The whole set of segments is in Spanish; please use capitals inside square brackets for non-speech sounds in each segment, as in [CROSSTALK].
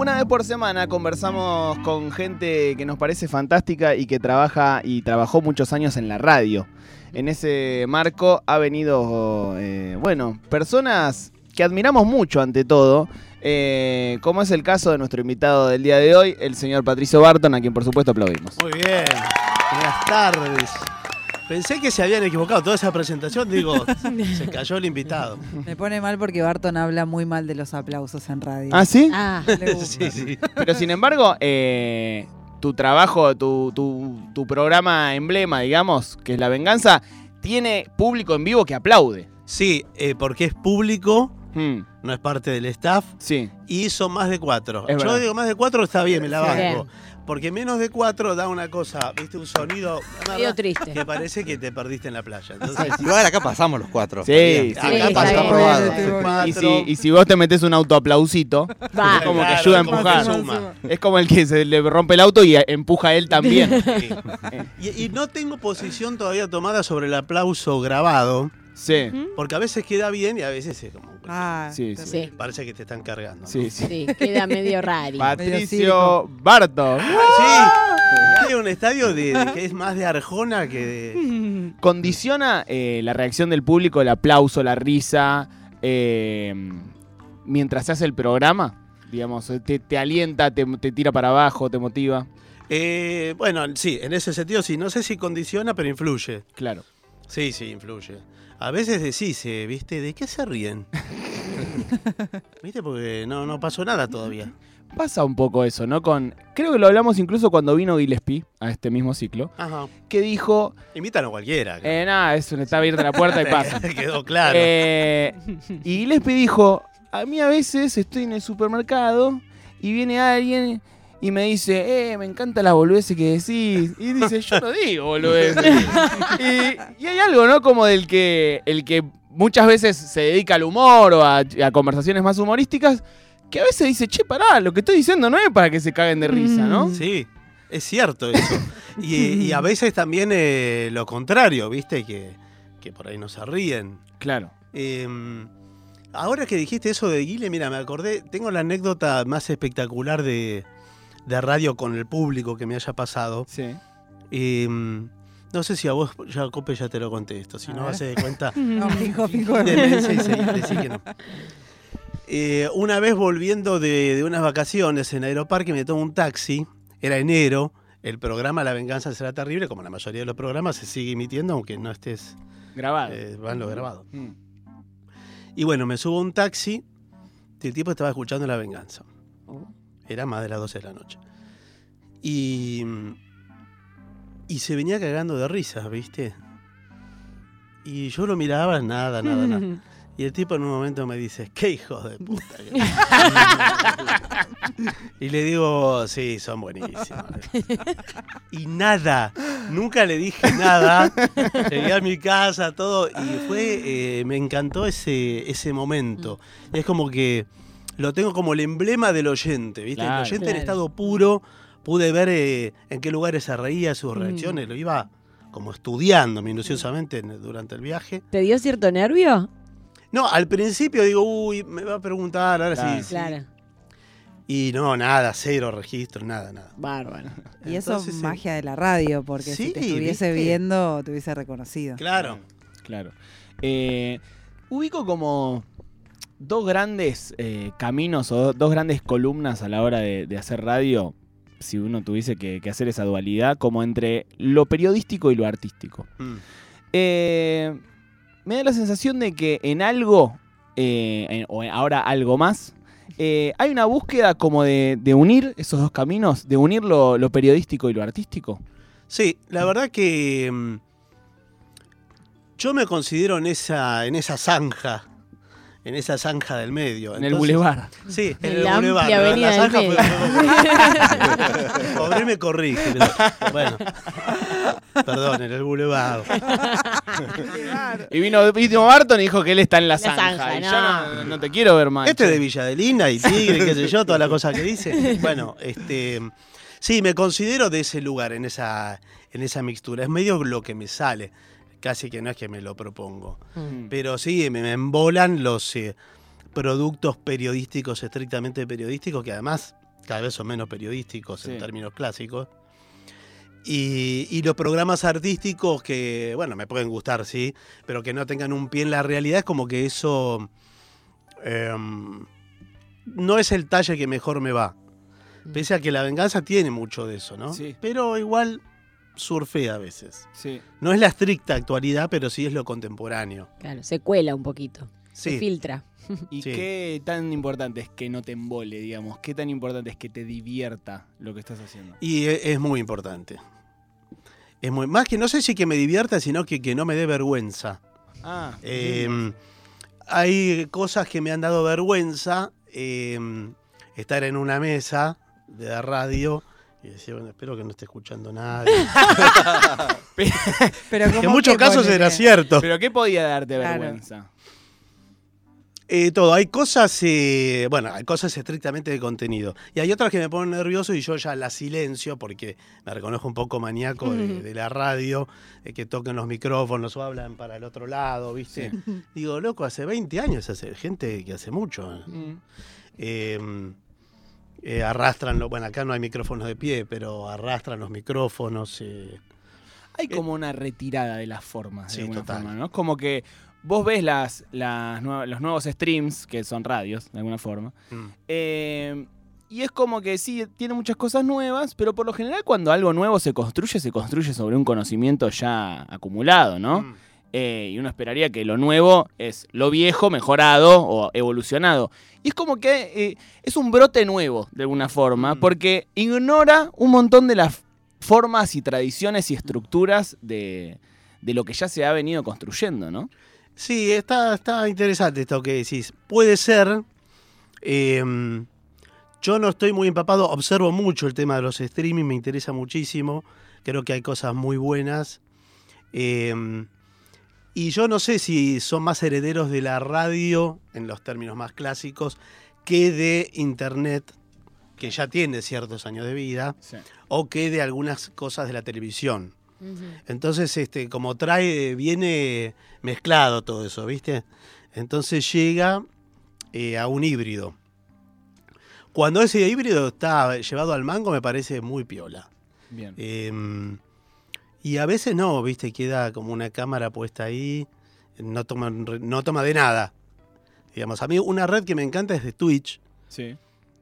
Una vez por semana conversamos con gente que nos parece fantástica y que trabaja y trabajó muchos años en la radio. En ese marco ha venido, eh, bueno, personas que admiramos mucho ante todo, eh, como es el caso de nuestro invitado del día de hoy, el señor Patricio Barton, a quien por supuesto aplaudimos. Muy bien. Buenas tardes. Pensé que se habían equivocado toda esa presentación, digo, [LAUGHS] se cayó el invitado. Me pone mal porque Barton habla muy mal de los aplausos en radio. ¿Ah, sí? Ah, [LAUGHS] Le gusta. Sí, sí. Pero sin embargo, eh, tu trabajo, tu, tu- tu programa emblema, digamos, que es La Venganza, tiene público en vivo que aplaude. Sí, eh, porque es público, Hmm, no es parte del staff, sí. y son más de cuatro. Es Yo verdad. digo más de cuatro está bien, me la banco. Porque menos de cuatro da una cosa, viste, un sonido triste. que parece que te perdiste en la playa. Entonces, Igual acá pasamos los cuatro. Sí, acá está pasó bien. probado. Estoy bueno, Cuatro. Y si, y si vos te metes un autoaplausito, Va. es como que Claro, ayuda a como que empujar. suma. Es como el que se le rompe el auto y empuja a él también. Sí. Y, y no tengo posición todavía tomada sobre el aplauso grabado, Sí, porque a veces queda bien y a veces es como. Ah, Sí, sí. Sí, Parece que te están cargando. ¿no? sí, sí. sí, queda medio raro. [LAUGHS] Patricio Barton. Sí, hay un estadio de, de que es más de Arjona que de. [LAUGHS] ¿Condiciona eh, la reacción del público, el aplauso, la risa, eh, mientras se hace el programa? Digamos, te, te alienta, te, te tira para abajo, te motiva. Eh, bueno, sí, en ese sentido sí. No sé si condiciona, pero influye. Claro. Sí, sí, influye. A veces decís, eh, ¿viste? ¿De qué se ríen? [LAUGHS] ¿Viste? Porque no, no pasó nada todavía. Pasa un poco eso, ¿no? Con, creo que lo hablamos incluso cuando vino Gillespie a este mismo ciclo, Ajá. que dijo, Invitan a cualquiera. eh, nada, eso está abierta la puerta y [LAUGHS] pasa. Quedó claro. Eh, y Gillespie dijo, a mí a veces estoy en el supermercado y viene alguien y me dice, eh, me encanta la boludez que decís. Y dice, yo no digo boludeces. [LAUGHS] y, y hay algo, ¿no? Como del que el que muchas veces se dedica al humor o a, a conversaciones más humorísticas, que a veces dice, che, pará, lo que estoy diciendo no es para que se caguen de risa, ¿no? Sí, es cierto eso. Y, y [LAUGHS] a veces también eh, lo contrario, ¿viste? Que, que por ahí no se ríen. Claro. Eh, ahora que dijiste eso de Guile, mira, me acordé, tengo la anécdota más espectacular de, de radio con el público que me haya pasado. Sí. Eh, no sé si a vos, Jacope, ya te lo contesto. Si A no, hace de cuenta. [LAUGHS] No, fijo, fijo. Y decí que no. Eh, una vez volviendo de, de unas vacaciones en Aeroparque me tomo un taxi, era enero, el programa La Venganza será terrible, como la mayoría de los programas se sigue emitiendo aunque no estés Grabado. eh, van lo grabado. Mm. Y bueno, me subo a un taxi y el tipo estaba escuchando La Venganza. Era más de las 12 de la noche. Y, y se venía cagando de risa, ¿viste? Y yo lo miraba, nada, nada, nada. Y el tipo en un momento me dice, qué hijos de puta. que-". [LAUGHS] y le digo, sí, son buenísimos. [LAUGHS] y nada, nunca le dije nada. Llegué a mi casa, todo, y fue, eh, me encantó ese, ese momento. Es como que lo tengo como el emblema del oyente, ¿viste? Claro. el oyente en estado puro, pude ver eh, en qué lugares se reía, sus reacciones, lo iba como estudiando minuciosamente en- durante el viaje. ¿Te dio cierto nervio? No, al principio digo, uy, me va a preguntar, ahora Claro. sí, sí. Claro. Y no, nada, cero registro, nada, nada. Bárbaro. Y eso Entonces, es magia de la radio, porque Sí, si te estuviese ¿viste? viendo, te hubiese reconocido. Claro. Claro. Eh, ubico como dos grandes eh, caminos o do- dos grandes columnas a la hora de, de hacer radio, si uno tuviese que, que hacer esa dualidad, como entre lo periodístico y lo artístico. Mm. Eh, me da la sensación de que en algo, eh, en- o ahora algo más, hay una búsqueda como de, de unir esos dos caminos, de unir lo, lo periodístico y lo artístico. Sí, la verdad que mm, yo me considero en esa, en esa zanja, en esa zanja del medio. En el bulevar. Sí, en En el la bulevar. amplia la- la avenida del zanja fue- [LAUGHS] Pobre me corrige. pero- bueno, perdón, en el bulevar. Y vino, vino Barton y dijo que él está en la, La zanja. zanja, y no. yo no, no te quiero ver más. Este che. de Villa de Lina y Tigre, qué sé yo, toda la cosa que dice. Bueno, este. Sí, me considero de ese lugar, en esa, en esa mixtura. Es medio lo que me sale. Casi que no es que me lo propongo. Mm. Pero sí, me, me embolan los eh, productos periodísticos, estrictamente periodísticos, que además cada vez son menos periodísticos Sí. en términos clásicos. Y, y los programas artísticos que, bueno, me pueden gustar, sí, pero que no tengan un pie en la realidad, es como que eso em, no es el talle que mejor me va. Pese a que la venganza tiene mucho de eso, ¿no? Sí. Pero igual surfea a veces. Sí. No es la estricta actualidad, pero sí es lo contemporáneo. Claro, se cuela un poquito. Se filtra. ¿Y Sí. qué tan importante es que no te embole, digamos? ¿Qué tan importante es que te divierta lo que estás haciendo? Y e- es muy importante. Es muy, más que no sé si que me divierta, sino que, que no me dé vergüenza. Ah, Eh, hay cosas que me han dado vergüenza. eh, estar en una mesa de la radio y decir, bueno, espero que no esté escuchando nadie. [LAUGHS] Pero que ¿cómo en muchos casos era cierto. ¿Pero qué podía darte Claro. vergüenza? Eh, todo, hay cosas, eh, bueno, hay cosas estrictamente de contenido. Y hay otras que me ponen nervioso y yo ya las silencio porque me reconozco un poco maníaco de, de la radio, de que toquen los micrófonos o hablan para el otro lado, ¿viste? Digo, loco, hace 20 años hace gente que hace mucho. Mm. Eh, eh, arrastran, lo- bueno, acá no hay micrófonos de pie, pero arrastran los micrófonos. eh. Hay como una retirada de las formas, de alguna total. forma, ¿no? Es como que vos ves las, los nuevos streams, que son radios, de alguna forma, Mm. eh, y es como que sí, tiene muchas cosas nuevas, pero por lo general cuando algo nuevo se construye, se construye sobre un conocimiento ya acumulado, ¿no? Mm. Eh, y uno esperaría que lo nuevo es lo viejo mejorado o evolucionado. Y es como que eh, es un brote nuevo, de alguna forma, Mm. porque ignora un montón de las formas y tradiciones y estructuras de, de lo que ya se ha venido construyendo, ¿no? Sí, está, está interesante esto que decís. Puede ser. eh, yo no estoy muy empapado, observo mucho el tema de los streaming, me interesa muchísimo. Creo que hay cosas muy buenas. Eh, y yo no sé si son más herederos de la radio, en los términos más clásicos, que de Internet, que ya tiene ciertos años de vida, o que de algunas cosas de la televisión. Entonces, este, como trae, viene mezclado todo eso, ¿viste? Entonces llega eh, a un híbrido. Cuando ese híbrido está llevado al mango, me parece muy piola. Bien. Eh, y a veces no, ¿viste? Queda como una cámara puesta ahí, no toma, no toma de nada. Digamos, a mí una red que me encanta es de Twitch, Sí.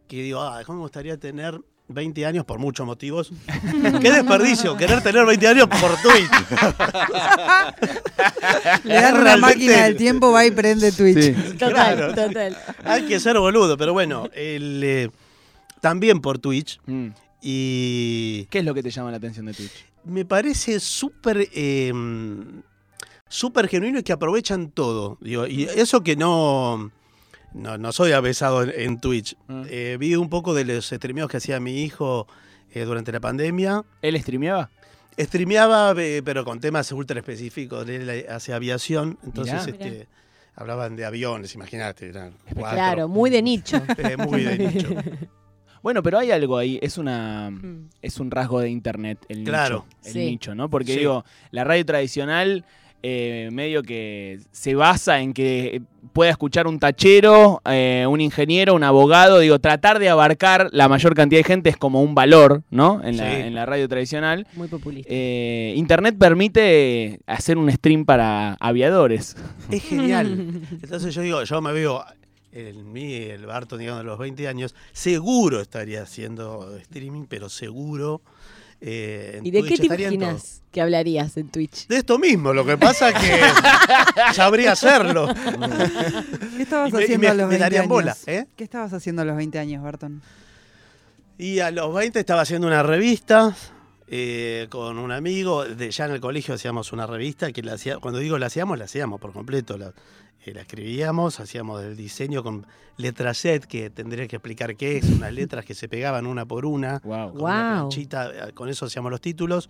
que digo, ah, ¿cómo me gustaría tener 20 años por muchos motivos? [LAUGHS] ¡Qué desperdicio! Querer tener 20 años por Twitch. [LAUGHS] Le dan una máquina del tiempo, va y prende Twitch. [LAUGHS] Total, Claro. total. Hay que ser boludo, pero bueno, el, eh, también por Twitch. Mm. Y ¿Qué es lo que te llama la atención de Twitch? Me parece súper eh, súper genuino y que aprovechan todo. Digo, y eso que no, no, no soy avesado en, en Twitch. Mm. Eh, vi un poco de los streameos que hacía mi hijo eh, durante la pandemia. ¿Él streameaba? Streameaba, eh, pero con temas ultra específicos. Él hacia aviación, entonces Mirá. este, hablaban de aviones, imagínate. Claro, muy de nicho. [LAUGHS] Eh, muy de nicho. [LAUGHS] Bueno, pero hay algo ahí, es una Mm. es un rasgo de internet el Claro. nicho, el Sí. nicho, ¿no? Porque Sí. digo, la radio tradicional eh, medio que se basa en que pueda escuchar un tachero, eh, un ingeniero, un abogado, digo, tratar de abarcar la mayor cantidad de gente es como un valor, ¿no? En, la, en la radio tradicional. Muy populista. Eh, internet permite hacer un stream para aviadores. Es genial. [LAUGHS] Entonces yo digo, yo me veo en mí, el Barton, digamos, de los 20 años, seguro estaría haciendo streaming, pero seguro. eh, en ¿Y de qué Twitch te estaría en todo. imaginas que hablarías en Twitch? De esto mismo, lo que pasa que [LAUGHS] sabría hacerlo. ¿Qué estabas Y me- y haciendo me- a los me 20 darían años? bola, ¿eh? ¿Qué estabas haciendo a los 20 años, Barton? Y a los 20 estaba haciendo una revista eh, con un amigo. De, ya en el colegio hacíamos una revista que la hacía, cuando digo la hacíamos, la hacíamos por completo. La, eh, la escribíamos, hacíamos el diseño con letra set, que tendría que explicar qué es, unas letras que se pegaban una por una. Wow. Con una Guau. planchita, eh, con eso hacíamos los títulos.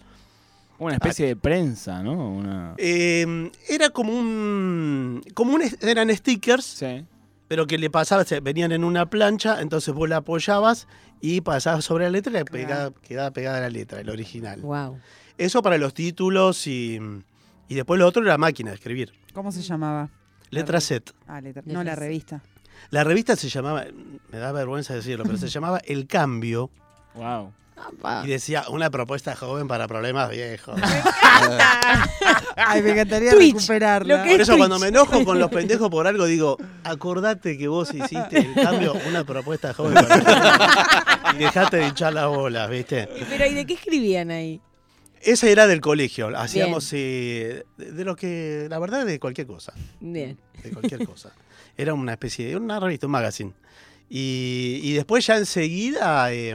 Una especie de prensa, ¿no? Una... Eh, era como un. como un eran stickers Sí. pero que le pasaba, se- venían en una plancha, entonces vos la apoyabas y pasabas sobre la letra y pegaba- quedaba pegada la letra, el original. Wow. Eso para los títulos y, y después lo otro era máquina de escribir. ¿Cómo se llamaba? Letra set. Ah, letra- no, la revista. La revista se llamaba, me da vergüenza decirlo, pero se [LAUGHS] llamaba El Cambio Wow. y decía una propuesta joven para problemas viejos. [LAUGHS] Ay, me encantaría Twitch, recuperarla. Por es eso cuando me enojo con los [LAUGHS] pendejos por algo digo, acordate que vos hiciste el cambio, una propuesta joven para y dejate de hinchar las bolas, ¿viste? Pero ¿y de qué escribían ahí? Esa era del colegio, hacíamos eh, de, de lo que, la verdad, de cualquier cosa, Bien. de cualquier cosa. Era una especie de, una revista, un magazine. Y, y después ya enseguida, eh,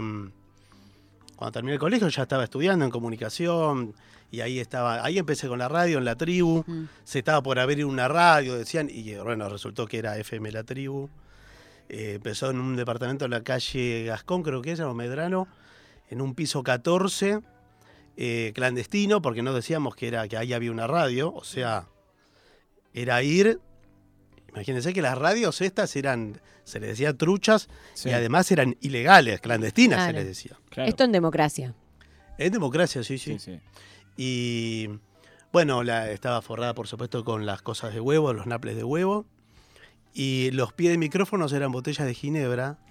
cuando terminé el colegio, ya estaba estudiando en comunicación y ahí estaba, ahí empecé con la radio en la tribu. Mm. se estaba por abrir una radio, decían, y bueno, resultó que era FM La Tribu. Eh, empezó en un departamento en la calle Gascón, creo que era, o Medrano, en un piso 14, eh, clandestino, porque no decíamos que, era, que ahí había una radio, o sea, era ir. Imagínense que las radios estas eran, se les decía truchas, Sí, y además eran ilegales, clandestinas se les decía. claro. Esto en democracia. Es democracia, sí, sí. Sí, sí. Y bueno, la, estaba forrada, por supuesto, con las cosas de huevo, los naples de huevo. Y los pies de micrófonos eran botellas de ginebra. [LAUGHS]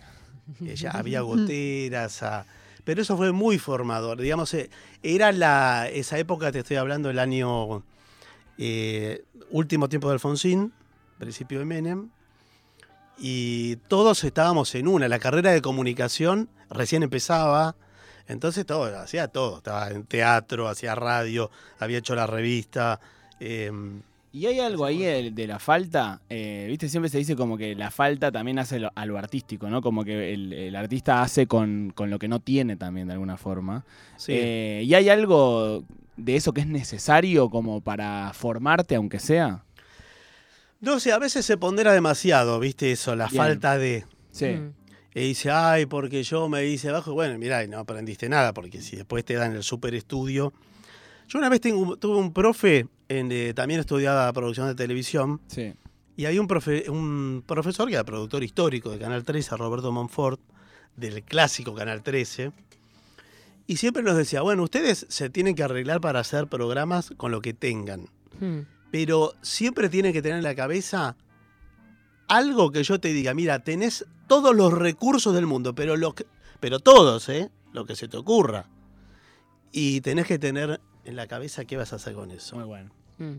Eh, ya había goteras. ah, pero eso fue muy formador. Digamos, eh, era la, esa época, te estoy hablando, el año eh, último tiempo de Alfonsín, principio de Menem. Y todos estábamos en una. La carrera de comunicación recién empezaba. Entonces todo, hacía todo. Estaba en teatro, hacía radio, había hecho la revista. eh, Y hay algo ahí de, de la falta, eh, viste, siempre se dice como que la falta también hace lo- a lo artístico, ¿no? Como que el, el artista hace con, con lo que no tiene también de alguna forma. sí. Eh, y hay algo de eso que es necesario como para formarte, aunque sea. No sé, a veces se pondera demasiado, ¿viste? Eso, la Bien. falta de. Sí. Mm. Y dice, ay, porque yo me hice bajo. Bueno, mirá, y no aprendiste nada, porque si después te dan el super estudio. Yo una vez tengo, un- tuve un profe, en, eh, también estudiaba producción de televisión, Sí. y hay un, profe- un profesor que era productor histórico de Canal 13, Roberto Monfort, del clásico Canal 13, y siempre nos decía, bueno, ustedes se tienen que arreglar para hacer programas con lo que tengan Mm. pero siempre tiene que tener en la cabeza algo que yo te diga, mira, tenés todos los recursos del mundo, pero, lo que- pero todos, ¿eh? Lo que se te ocurra. Y tenés que tener en la cabeza qué vas a hacer con eso. Muy bueno. Mm.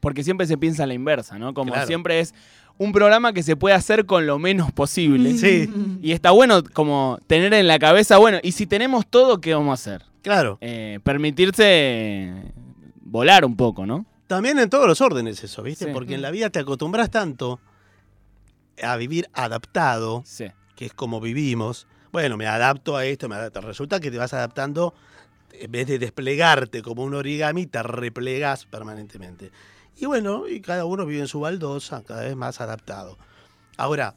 Porque siempre se piensa a la inversa, ¿no? Como Claro. siempre es un programa que se puede hacer con lo menos posible. Sí, Y está bueno como tener en la cabeza, bueno, y si tenemos todo, ¿qué vamos a hacer? claro. Eh, permitirse volar un poco, ¿no? También en todos los órdenes eso, ¿viste? Sí. Porque en la vida te acostumbras tanto a vivir adaptado, Sí. que es como vivimos. Bueno, me adapto a esto, me adapto. Resulta que te vas adaptando, en vez de desplegarte como un origami, te replegas permanentemente. Y bueno, y cada uno vive en su baldosa, cada vez más adaptado. Ahora,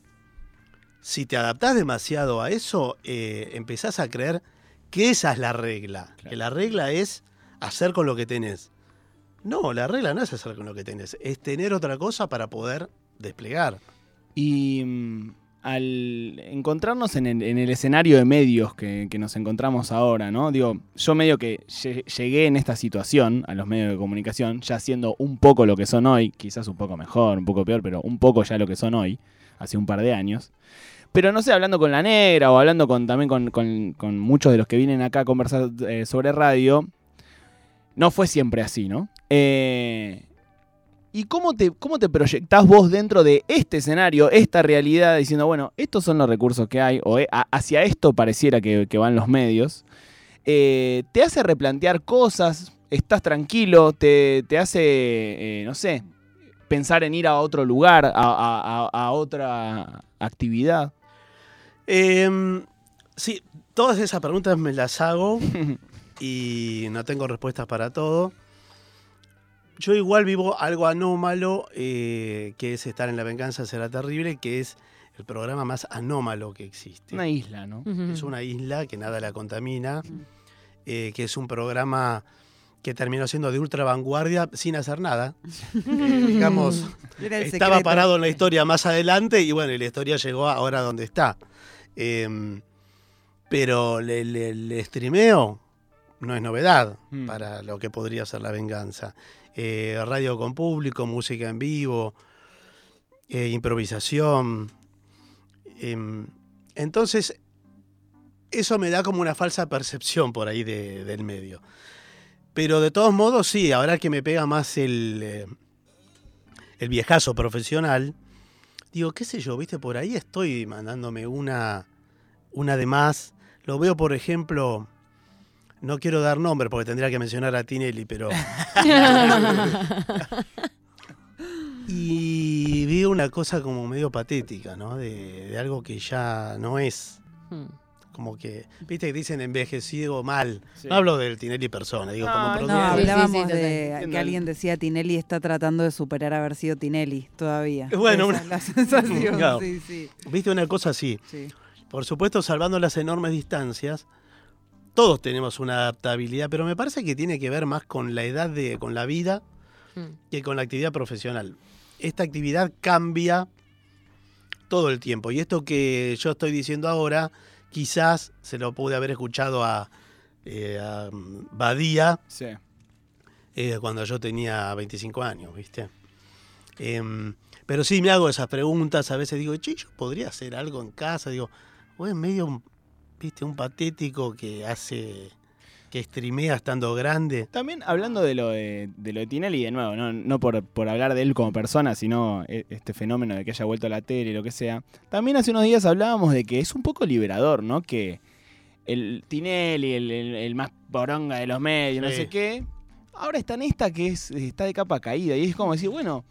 si te adaptás demasiado a eso, eh, empezás a creer que esa es la regla. Claro. Que la regla es hacer con lo que tenés. No, la regla no es hacer con lo que tenés, es tener otra cosa para poder desplegar. Y mm, al encontrarnos en el, en el escenario de medios que, nos encontramos ahora, ¿no? Digo, yo medio que lle- llegué en esta situación a los medios de comunicación, ya siendo un poco lo que son hoy, quizás un poco mejor, un poco peor, pero un poco ya lo que son hoy, hace un par de años. Pero no sé, hablando con la negra o hablando también con muchos de los que vienen acá a conversar eh, sobre radio, no fue siempre así, ¿no? Eh, ¿Y cómo te, cómo te proyectás vos dentro de este escenario, esta realidad, diciendo, bueno, estos son los recursos que hay, o eh, hacia esto pareciera que, que van los medios? Eh, ¿Te hace replantear cosas? ¿Estás tranquilo? ¿Te, te hace, eh, no sé, pensar en ir a otro lugar, a, a- a- a otra actividad? Em, sí, todas esas preguntas me las hago [LAUGHS] y no tengo respuestas para todo. Yo igual vivo algo anómalo, eh, que es estar en La Venganza Será Terrible, que es el programa más anómalo que existe. Una isla, ¿no? Es una isla que nada la contamina, eh, que es un programa que terminó siendo de ultra vanguardia sin hacer nada. Eh, [LAUGHS] digamos, estaba secreto. parado en la historia más adelante y bueno, y la historia llegó ahora donde está. Em, pero el, el- el streameo no es novedad Mm. para lo que podría ser la venganza. Eh, radio con público, música en vivo, eh, improvisación. Em, entonces, eso me da como una falsa percepción por ahí de- del medio. Pero de todos modos, sí, ahora que me pega más el, eh, el viejazo profesional, digo, qué sé yo, viste, por ahí estoy mandándome una, una de más. Lo veo, por ejemplo, no quiero dar nombre porque tendría que mencionar a Tinelli, pero... [LAUGHS] y vi una cosa como medio patética, ¿no? De, de algo que ya no es. Hmm. Como que, viste que dicen envejecido mal. Sí. No hablo del Tinelli persona, digo No, como no, No, producto. Sí, sí, hablábamos de que alguien decía Tinelli está tratando de superar haber sido Tinelli todavía. Bueno, Esa una- es la sensación, [LAUGHS] Claro. sí, sí, Viste una cosa así. sí. Por supuesto, salvando las enormes distancias, todos tenemos una adaptabilidad, pero me parece que tiene que ver más con la edad de, con la vida Hmm. que con la actividad profesional. Esta actividad cambia todo el tiempo. Y esto que yo estoy diciendo ahora, quizás se lo pude haber escuchado a, eh, a mm, Badía Sí. eh, cuando yo tenía 25 años, ¿viste? Em, pero sí me hago esas preguntas, a veces digo, che, yo podría hacer algo en casa, digo, o es medio, viste, un patético que hace, que streamea estando grande. También hablando de lo de, de lo de Tinelli, de nuevo, no, no por, por hablar de él como persona, sino e- este fenómeno de que haya vuelto a la tele y lo que sea. También hace unos días hablábamos de que es un poco liberador, ¿no? Que el Tinelli, el, el- el más poronga de los medios, no sé qué, ahora está en esta que es, está de capa caída. Y es como decir, bueno,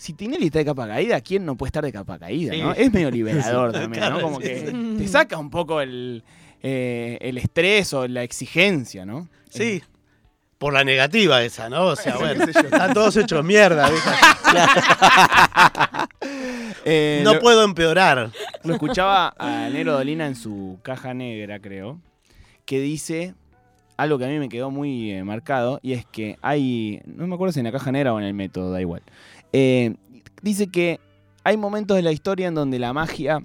si Tinelli está de capa caída, ¿quién no puede estar de capa caída? Es medio liberador [LAUGHS] también, ¿no? Como que te saca un poco el, eh, el estrés o la exigencia, ¿no? Sí, por la negativa esa, ¿no? O sea, bueno, están todos hechos mierda. [LAUGHS] Eh, No lo, puedo empeorar. lo escuchaba a Nero Dolina en su caja negra, creo, que dice algo que a mí me quedó muy eh, marcado, y es que hay, no me acuerdo si en la caja negra o en el método, da igual. Eh, dice que hay momentos de la historia en donde la magia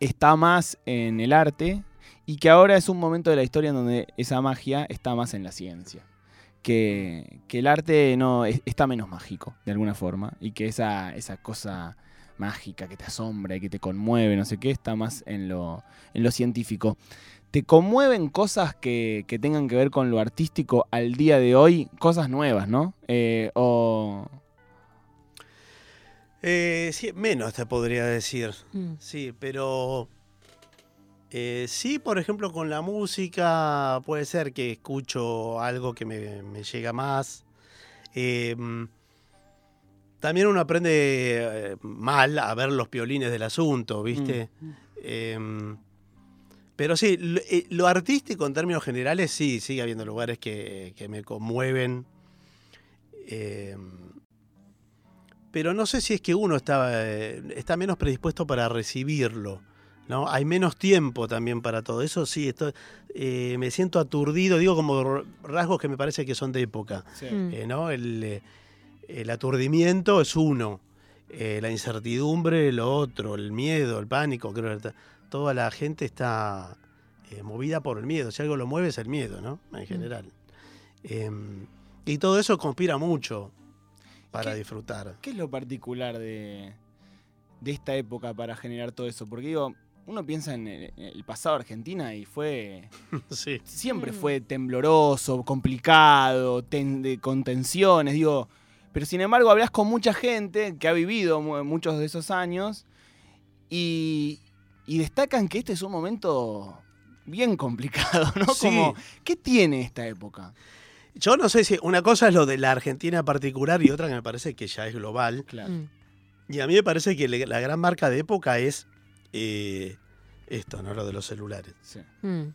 está más en el arte y que ahora es un momento de la historia en donde esa magia está más en la ciencia. Que, que el arte no es- está menos mágico, de alguna forma, y que esa, esa cosa mágica que te asombra y que te conmueve, no sé qué, está más en lo, en lo científico. ¿Te conmueven cosas que, que tengan que ver con lo artístico al día de hoy? Cosas nuevas, ¿no? Eh, o... Eh, sí, menos te podría decir. Hmm. Sí, pero eh, sí, por ejemplo, con la música puede ser que escucho algo que me, me llega más. Eh, también uno aprende eh, mal a ver los piolines del asunto, ¿viste? Eh, pero sí, lo, eh, lo artístico en términos generales, sí, sigue habiendo lugares que, que me conmueven. Pero no sé si es que uno está, eh, está menos predispuesto para recibirlo. ¿no? Hay menos tiempo también para todo eso. Sí, estoy, eh, me siento aturdido, digo como rasgos que me parece que son de época. Hmm. eh, ¿no? el, el aturdimiento es uno, eh, la incertidumbre lo otro, el miedo, el pánico, creo que toda la gente está eh, movida por el miedo. Si algo lo mueve es el miedo, ¿no? En general. Em, y todo eso conspira mucho para ¿Qué? disfrutar. ¿Qué es lo particular de, de esta época para generar todo eso? Porque digo, uno piensa en el, en el pasado de Argentina y fue [LAUGHS] sí. siempre Mm. fue tembloroso, complicado, ten- de- con tensiones, digo. Pero sin embargo, hablas con mucha gente que ha vivido mu- muchos de esos años y, y destacan que este es un momento bien complicado, [LAUGHS] ¿no? Sí. Como, ¿qué tiene esta época? Yo no sé si una cosa es lo de la Argentina particular y otra que me parece que ya es global. Claro. Hmm. Y a mí me parece que le- la gran marca de época es eh, esto, ¿no? Lo de los celulares. Sí. Hmm.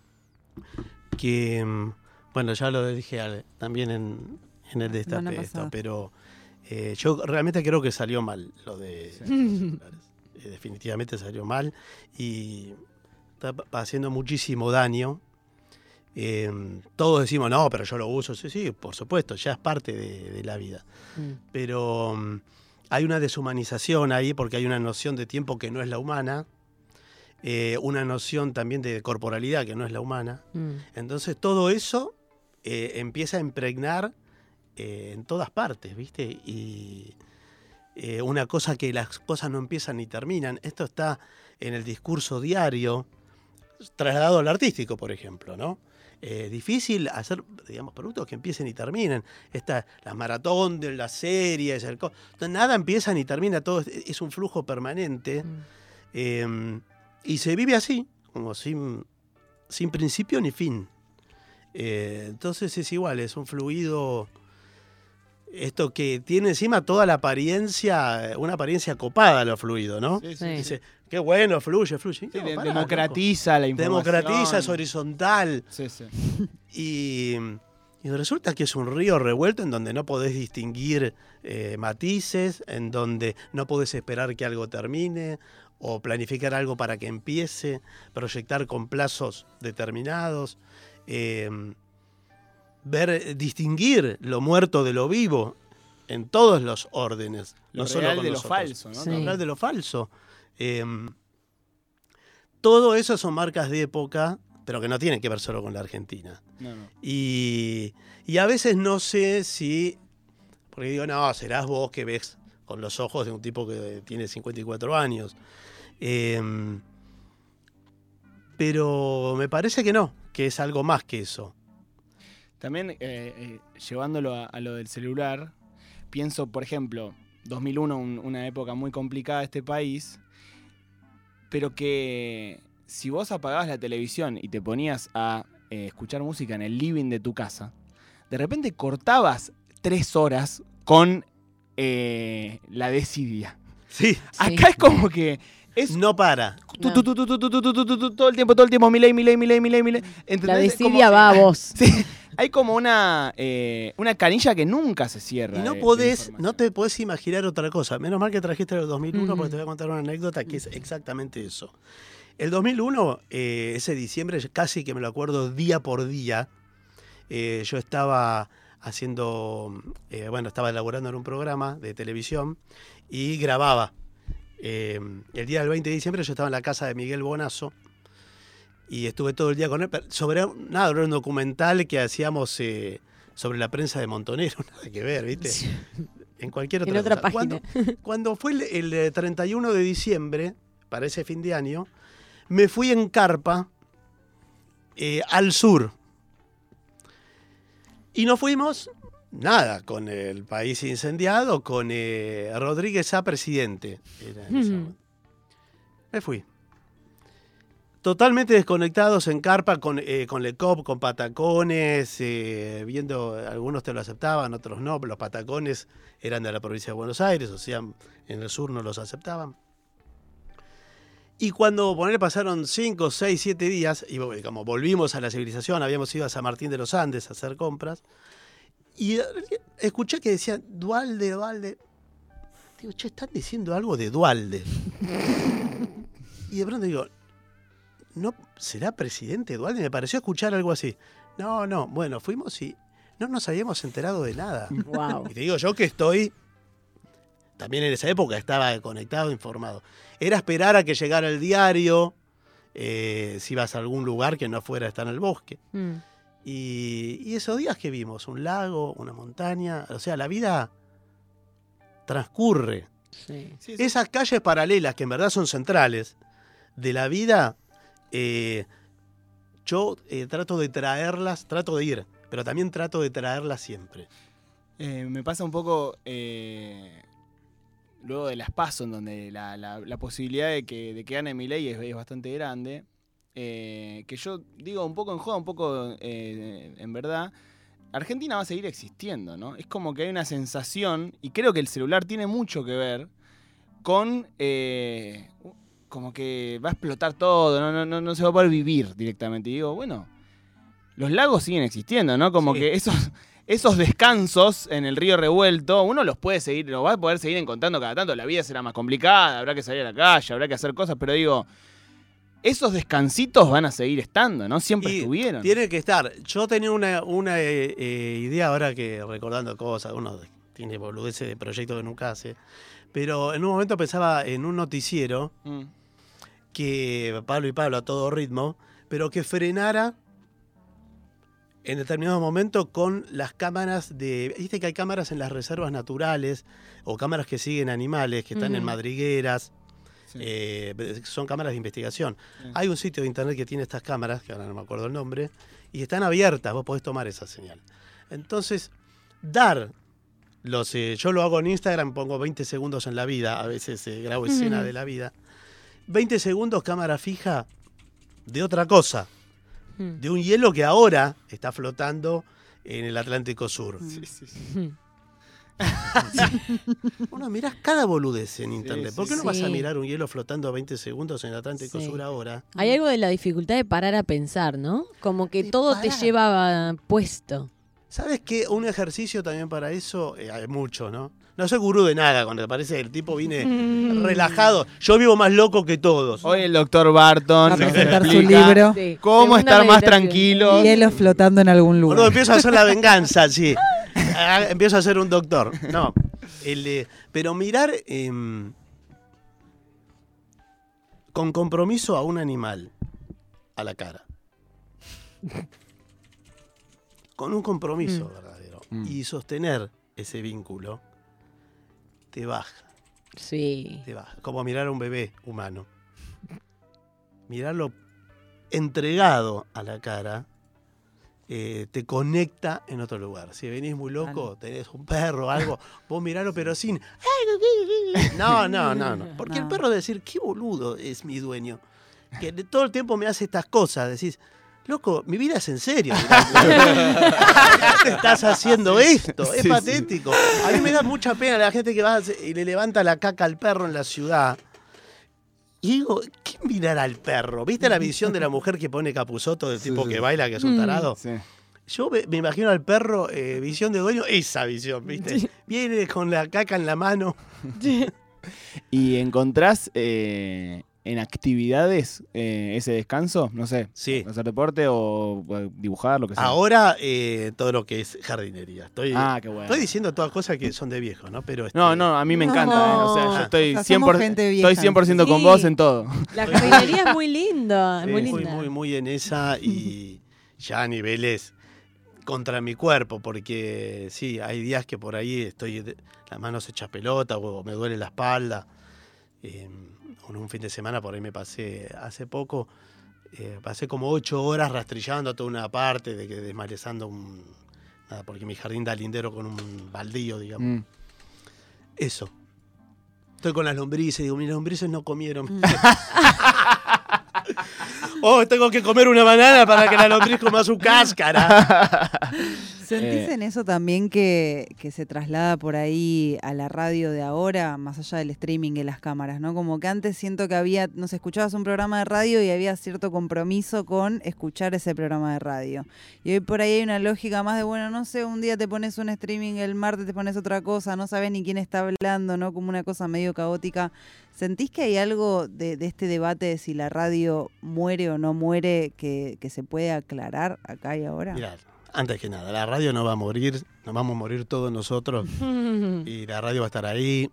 Que, mm, bueno, ya lo dije al- también en, en el destape Semana esto, pero eh, yo realmente creo que salió mal lo de Sí. los celulares. Eh, definitivamente salió mal y está haciendo muchísimo daño. Eh, todos decimos, no, pero yo lo uso. Sí, sí, por supuesto, ya es parte de, de la vida. Mm. Pero mm, hay una deshumanización ahí porque hay una noción de tiempo que no es la humana, eh, una noción también de corporalidad que no es la humana. Mm. Entonces todo eso eh, empieza a impregnar eh, en todas partes, ¿viste? Y una cosa que las cosas no empiezan ni terminan. Esto está en el discurso diario, trasladado al artístico, por ejemplo, ¿no? Eh, difícil hacer, digamos, productos que empiecen y terminen. Esta, la maratón de las series, el co- nada empieza ni termina, todo es, es un flujo permanente. Mm. Eh, y se vive así, como sin, sin principio ni fin. Eh, entonces es igual, es un fluido. Esto que tiene encima toda la apariencia, una apariencia copada lo fluido, ¿no? Sí, sí. Dice, qué bueno, fluye, fluye. Sí, No, de- pará, democratiza la información. Democratiza, es horizontal. Sí, sí. Y, y resulta que es un río revuelto en donde no podés distinguir eh, matices, en donde no podés esperar que algo termine o planificar algo para que empiece, proyectar con plazos determinados, eh, ver, distinguir lo muerto de lo vivo en todos los órdenes. Lo no solo real con de lo falso, ¿no? Sí. Hablar de lo falso. Eh, todo eso son marcas de época, pero que no tienen que ver solo con la Argentina. No, no. Y, y a veces no sé si, porque digo, no, serás vos que ves con los ojos de un tipo que tiene 54 años. Eh, pero me parece que no, que es algo más que eso. También llevándolo a, lo del celular, pienso, por ejemplo, 2001, un, una época muy complicada de este país, pero que si vos apagabas la televisión y te ponías a escuchar música en el living de tu casa, de repente cortabas tres horas con la desidia. Sí. Acá es como que es no para. Todo el tiempo, todo el tiempo, mi ley, mi ley, mi ley, mi ley, La desidia va a vos. Sí, hay como una, eh, una canilla que nunca se cierra. Y no de- podés, no te podés imaginar otra cosa. Menos mal que trajiste el 2001 Mm. porque te voy a contar una anécdota que es exactamente eso. El 2001, eh, ese diciembre, casi que me lo acuerdo día por día, eh, yo estaba haciendo, bueno, estaba elaborando en un programa de televisión y grababa. El día del 20 de diciembre yo estaba en la casa de Miguel Bonazo y estuve todo el día con él sobre nada, era un documental que hacíamos eh, sobre la prensa de Montonero, [LAUGHS] nada que ver, ¿viste? En cualquier otra, En otra cosa. página. Cuando, [LAUGHS] cuando fue el, el, eh, 31 de diciembre, para ese fin de año, me fui en carpa eh, al sur. Y nos fuimos, nada, con el país incendiado, con eh, Rodríguez A presidente. era en. Me fui. Totalmente desconectados en carpa con, eh, con Lecop, con patacones, eh, viendo, algunos te lo aceptaban, otros no, los patacones eran de la provincia de Buenos Aires, o sea, en el sur no los aceptaban. Y cuando poner pasaron 5, 6, 7 días, y como volvimos a la civilización, habíamos ido a San Martín de los Andes a hacer compras, y eh, escuché que decían Dualde, Dualde. Digo, che, están diciendo algo de Dualde. [LAUGHS] y de pronto digo, ¿no será presidente Dualde? Me pareció escuchar algo así. No, no, bueno, fuimos y no nos habíamos enterado de nada. Wow. Y te digo yo que estoy, también en esa época estaba conectado, informado. Era esperar a que llegara el diario, eh, si ibas a algún lugar que no fuera a estar en el bosque. Mm. Y, y esos días que vimos, un lago, una montaña, o sea, la vida transcurre. Sí. Esas calles paralelas, que en verdad son centrales de la vida, eh, yo eh, trato de traerlas, trato de ir, pero también trato de traerlas siempre. Eh, me pasa un poco luego de las PASO, en donde la, posibilidad de que, de que gane Milei es, es bastante grande. que yo digo un poco en joda, un poco en verdad. Argentina va a seguir existiendo, ¿no? Es como que hay una sensación, y creo que el celular tiene mucho que ver con como que va a explotar todo, no, no, no, no se va a poder vivir directamente. Y digo, bueno, los lagos siguen existiendo, ¿no? Como Sí. que esos, esos descansos en el río revuelto, uno los puede seguir, los va a poder seguir encontrando cada tanto. La vida será más complicada, habrá que salir a la calle, habrá que hacer cosas, pero digo, esos descansitos van a seguir estando, ¿no? Siempre Y estuvieron. Tiene que estar. Yo tenía una, una eh, eh, idea ahora que recordando cosas, uno tiene boludeces de proyectos que nunca hace. Pero en un momento pensaba en un noticiero Mm. Que Pablo y Pablo a todo ritmo, pero que frenara en determinado momento con las cámaras de. Viste que hay cámaras en las reservas naturales o cámaras que siguen animales, que están en madrigueras. Sí. eh, son cámaras de investigación. Sí. Hay un sitio de internet que tiene estas cámaras, que ahora no me acuerdo el nombre, y están abiertas, vos podés tomar esa señal. Entonces, dar los. eh, yo lo hago en Instagram, pongo 20 segundos en la vida, a veces eh, grabo escena de la vida. 20 segundos cámara fija de otra cosa, Mm. de un hielo que ahora está flotando en el Atlántico Sur. Sí, sí, sí. [LAUGHS] Uno mirás cada boludez en internet. sí, ¿Por qué no sí. vas a mirar un hielo flotando 20 segundos en el Atlántico Sí. Sur ahora? Hay algo de la dificultad de parar a pensar, ¿no? Como que De todo te lleva puesto. ¿Sabes qué? Un ejercicio también para eso, eh, hay mucho, ¿no? No soy gurú de nada, cuando te parece que el tipo viene [LAUGHS] Mm. relajado. Yo vivo más loco que todos. Hoy el doctor Barton a presentar su libro. Sí. cómo Segunda estar más tranquilos. Hielo flotando en algún lugar. empiezo a hacer la venganza, sí. Ah, Empiezo a ser un doctor. No. El, eh, pero mirar em, con compromiso a un animal a la cara. Con un compromiso Mm. verdadero. Mm. Y sostener ese vínculo te baja. Sí. Te baja. Como mirar a un bebé humano. Mirarlo entregado a la cara eh, te conecta en otro lugar. Si venís muy loco, tenés un perro o algo, [LAUGHS] vos miralo pero sin... [LAUGHS] No, no, no, no. Porque el perro decir, qué boludo es mi dueño. Que todo el tiempo me hace estas cosas. Decís, loco, mi vida es en serio. ¿Qué [LAUGHS] te estás haciendo esto? Es Sí, sí. patético. A mí me da mucha pena la gente que va y le levanta la caca al perro en la ciudad. Y digo, ¿quién mirará al perro? ¿Viste la visión de la mujer que pone capuzoto del tipo sí. que baila, que es un Mm. tarado? Sí. Yo me, me imagino al perro, eh, visión de dueño, esa visión, ¿viste? Viene con la caca en la mano. [LAUGHS] ¿Y encontrás eh, en actividades eh, ese descanso? No sé, Sí. hacer deporte o eh, dibujar, lo que sea. Ahora eh, todo lo que es jardinería. Estoy, Ah, qué bueno. estoy diciendo todas cosas que son de viejo, ¿no? Pero este, No, no, a mí me No. encanta. eh, O sea, yo estoy O sea, somos 100%, gente vieja. estoy 100 con Sí. vos en todo. La jardinería es muy lindo, es Sí, muy muy, linda. muy, muy en esa y ya a niveles contra mi cuerpo, porque sí, hay días que por ahí estoy de- las manos hechas pelota o me duele la espalda. Eh, en un fin de semana por ahí me pasé hace poco, eh, pasé como ocho horas rastrillando toda una parte, de que desmalezando un. Nada, porque mi jardín da lindero con un baldío, digamos. Mm. Eso. Estoy con las lombrices, digo, mis lombrices no comieron. [LAUGHS] oh, tengo que comer una banana para que la lombriz coma su cáscara. [LAUGHS] ¿Sentís Eh. en eso también que, que se traslada por ahí a la radio de ahora, más allá del streaming y las cámaras, ¿no? Como que antes siento que había, no sé, escuchabas un programa de radio y había cierto compromiso con escuchar ese programa de radio. Y hoy por ahí hay una lógica más de, bueno, no sé, un día te pones un streaming, el martes te pones otra cosa, no sabes ni quién está hablando, ¿no? Como una cosa medio caótica. ¿Sentís que hay algo de, de este debate de si la radio muere o no muere que, que se puede aclarar acá y ahora? Mirá, antes que nada, la radio no va a morir, nos vamos a morir todos nosotros [LAUGHS] y la radio va a estar ahí,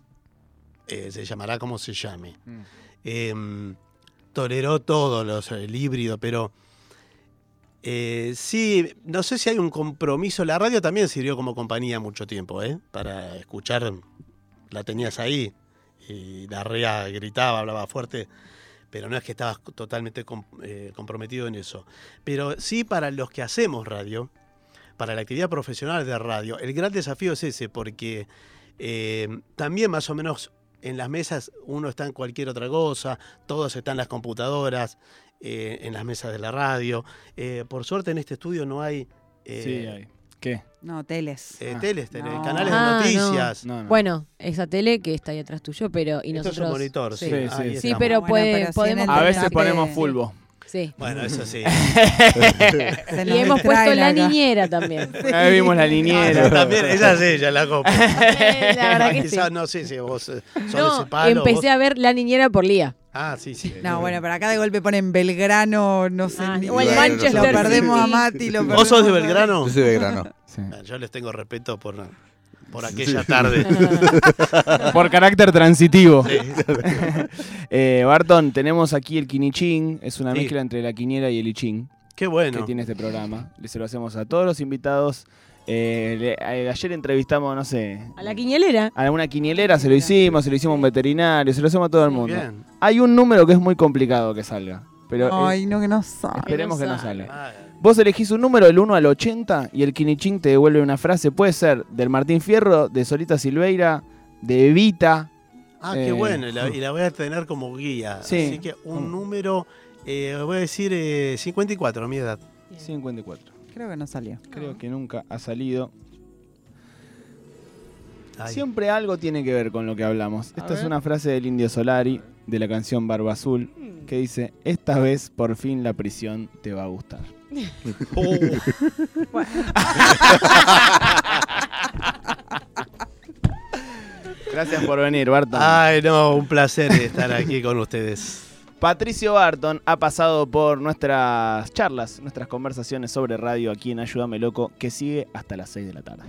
eh, se llamará como se llame. Mm. eh, toleró todo los, el híbrido, pero eh, sí, no sé si hay un compromiso. La radio también sirvió como compañía mucho tiempo, ¿eh? Para escuchar, la tenías ahí y la rea gritaba, hablaba fuerte, pero no es que estabas totalmente eh, comprometido en eso. Pero sí para los que hacemos radio, para la actividad profesional de radio, el gran desafío es ese, porque eh, también más o menos en las mesas uno está en cualquier otra cosa, todos están las computadoras, eh, en las mesas de la radio. Eh, por suerte en este estudio no hay, eh, Sí, hay. ¿Qué? No, teles. eh, Ah. teles, tele- No. canales Ah, de no. noticias. No, no. Bueno, esa tele que está ahí atrás tuyo, pero y Esto es nosotros. un monitor, sí. Sí, sí. pero Bueno, puede- pero sí en podemos a veces ponemos fulbo. Sí. Bueno, eso sí. [LAUGHS] Y hemos puesto la acá. niñera también. Vez [LAUGHS] vimos la Ah, niñera. también, esa sí, ya la compro. [LAUGHS] la verdad que sí. Quizás no sé si vos eh, sos No, ese palo. empecé vos- a ver la niñera por Lía. Ah, sí, sí. No, bueno, pero acá de golpe ponen Belgrano, no sé. Ah, ni- o el Lo Manchester perdemos a. Mati, lo ¿Vos sos de perdemos Belgrano? Yo soy Belgrano. Sí. Ah, Yo les tengo respeto por, por aquella tarde. [LAUGHS] Por carácter transitivo. [LAUGHS] Eh, Barton, tenemos aquí el quinichín. Es una Sí. mezcla entre la quiniera y el ichín Qué que bueno. tiene este programa. Le se lo hacemos a todos los invitados. Eh, le- eh, ayer entrevistamos, no sé, A la quiñelera. a una quinielera, se lo hicimos, se lo hicimos a un veterinario, se lo hacemos a todo el mundo. bien. Hay un número que es muy complicado que salga. Pero Ay, no, que no sabe. esperemos que que no no sale. salga. Vos elegís un número del 1 al 80 y el quinichín te devuelve una frase. Puede ser del Martín Fierro, de Solita Silveira, de Evita. ah, Eh, qué bueno. Y la, [LAUGHS] y la voy a tener como guía. Sí. Así que un Mm. número, eh, voy a decir eh, 54, mi edad. 54. Creo que no salió. Creo que nunca ha salido. Ay. Siempre algo tiene que ver con lo que hablamos. Esta es una frase del Indio Solari, de la canción Barba Azul, que dice, esta vez por fin la prisión te va a gustar. Oh, [LAUGHS] Gracias por venir, Barton. Ay, no, un placer estar aquí con ustedes. Patricio Barton ha pasado por nuestras charlas, nuestras conversaciones sobre radio aquí en Ayúdame Loco, que sigue hasta las 6 de la tarde.